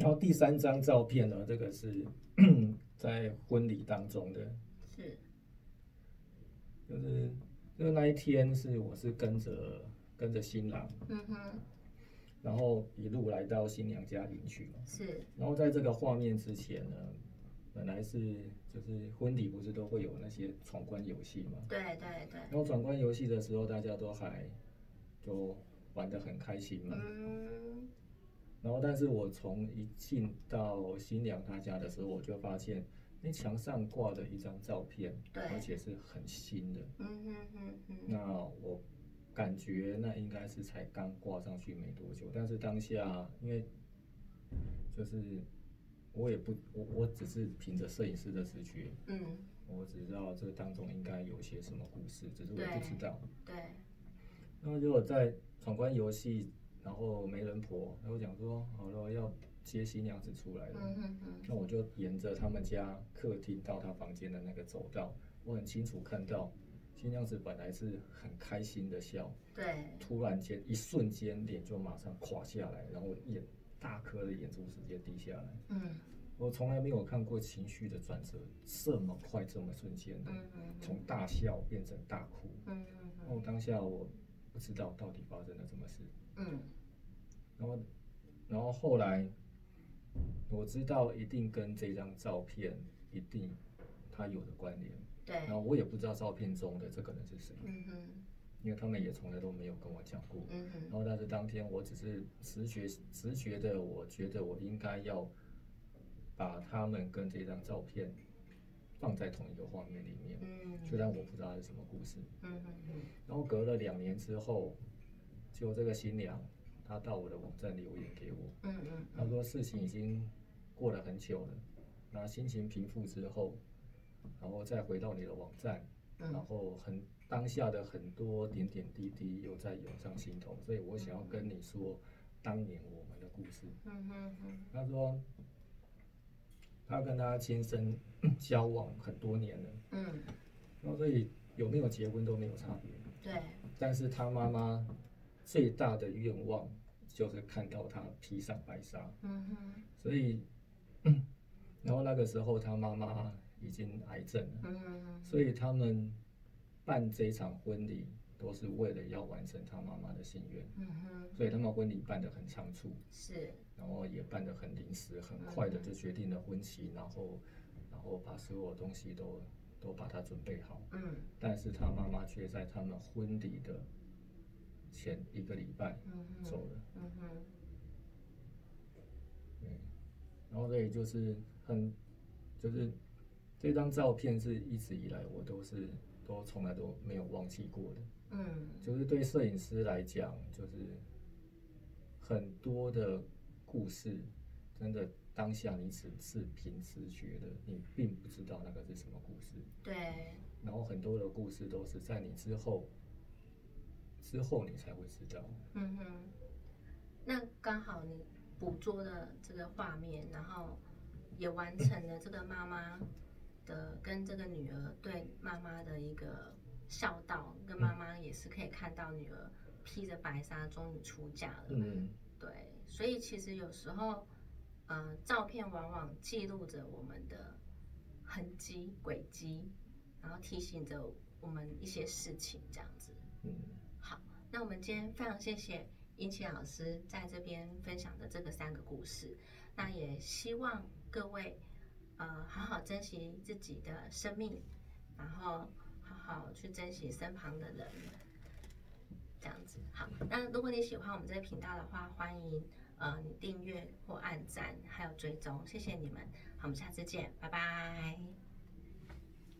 然后第三张照片呢，这个是 在婚礼当中的，是，就是就是那一天是我是跟着跟着新郎，嗯哼，然后一路来到新娘家迎娶嘛。是，然后在这个画面之前呢，本来是就是婚礼不是都会有那些闯关游戏嘛？对对对，然后闯关游戏的时候，大家都还就玩的很开心嘛。嗯，然后，但是我从一进到新娘她家的时候，我就发现那墙上挂的一张照片，对而且是很新的。嗯哼哼哼，那我感觉那应该是才刚挂上去没多久，但是当下因为就是我也不我我只是凭着摄影师的直觉，嗯，我只知道这当中应该有些什么故事，只是我不知道。对，然后如果在闯关游戏，然后媒人婆，然后讲说好了要接新娘子出来了，那我就沿着他们家客厅到他房间的那个走道，我很清楚看到新娘子本来是很开心的笑，对，突然间一瞬间脸就马上垮下来，然后眼大颗的眼珠直接滴下来。嗯我从来没有看过情绪的转折这么快这么瞬间的，嗯嗯从大笑变成大哭。嗯然后当下我不知道到底发生了什么事，嗯。然后然后后来我知道一定跟这张照片一定它有的关联，对，然后我也不知道照片中的这个人是谁，嗯哼因为他们也从来都没有跟我讲过。嗯哼。然后但是当天我只是直觉直觉的，我觉得我应该要把他们跟这张照片放在同一个画面里面，嗯。虽然我不知道是什么故事。然后隔了两年之后，就这个新娘她到我的网站留言给我，嗯嗯她说事情已经过了很久了，那心情平复之后，然后再回到你的网站，嗯。然后很当下的很多点点滴滴又在涌上心头，所以我想要跟你说当年我们的故事。嗯哼哼，她说，她跟她先生 交往很多年了，嗯。然后所以有没有结婚都没有差别。对，但是他妈妈最大的愿望就是看到他披上白纱，嗯哼。所以，然后那个时候他妈妈已经癌症了，嗯哼所以他们办这场婚礼都是为了要完成他妈妈的心愿，嗯哼，所以他们婚礼办得很仓促，是，然后也办得很临时，很快的就决定了婚期，然后，然后把所有东西都都把它准备好。嗯。但是他妈妈却在他们婚礼的前一个礼拜走了，嗯哼对，然后所以就是很，就是这张照片是一直以来我都是都从来都没有忘记过的，嗯就是对摄影师来讲，就是很多的故事，真的当下你只是凭直觉的，你并不知道那个是什么故事。对，然后很多的故事都是在你之后，之后你才会知道。嗯哼，那刚好你捕捉了这个画面，然后也完成了这个妈妈的跟这个女儿对妈妈的一个孝道，跟妈妈也是可以看到女儿披着白纱终于出嫁了。嗯，对，所以其实有时候，呃，照片往往记录着我们的痕迹、轨迹，然后提醒着我们一些事情，这样子。嗯，好，那我们今天非常谢谢殷琪老师在这边分享的这个三个故事，那也希望各位呃好好珍惜自己的生命，然后好好去珍惜身旁的人，这样子。好，那如果你喜欢我们这个频道的话，欢迎呃你订阅或按赞，还有追踪，谢谢你们。好，我们下次见，拜拜。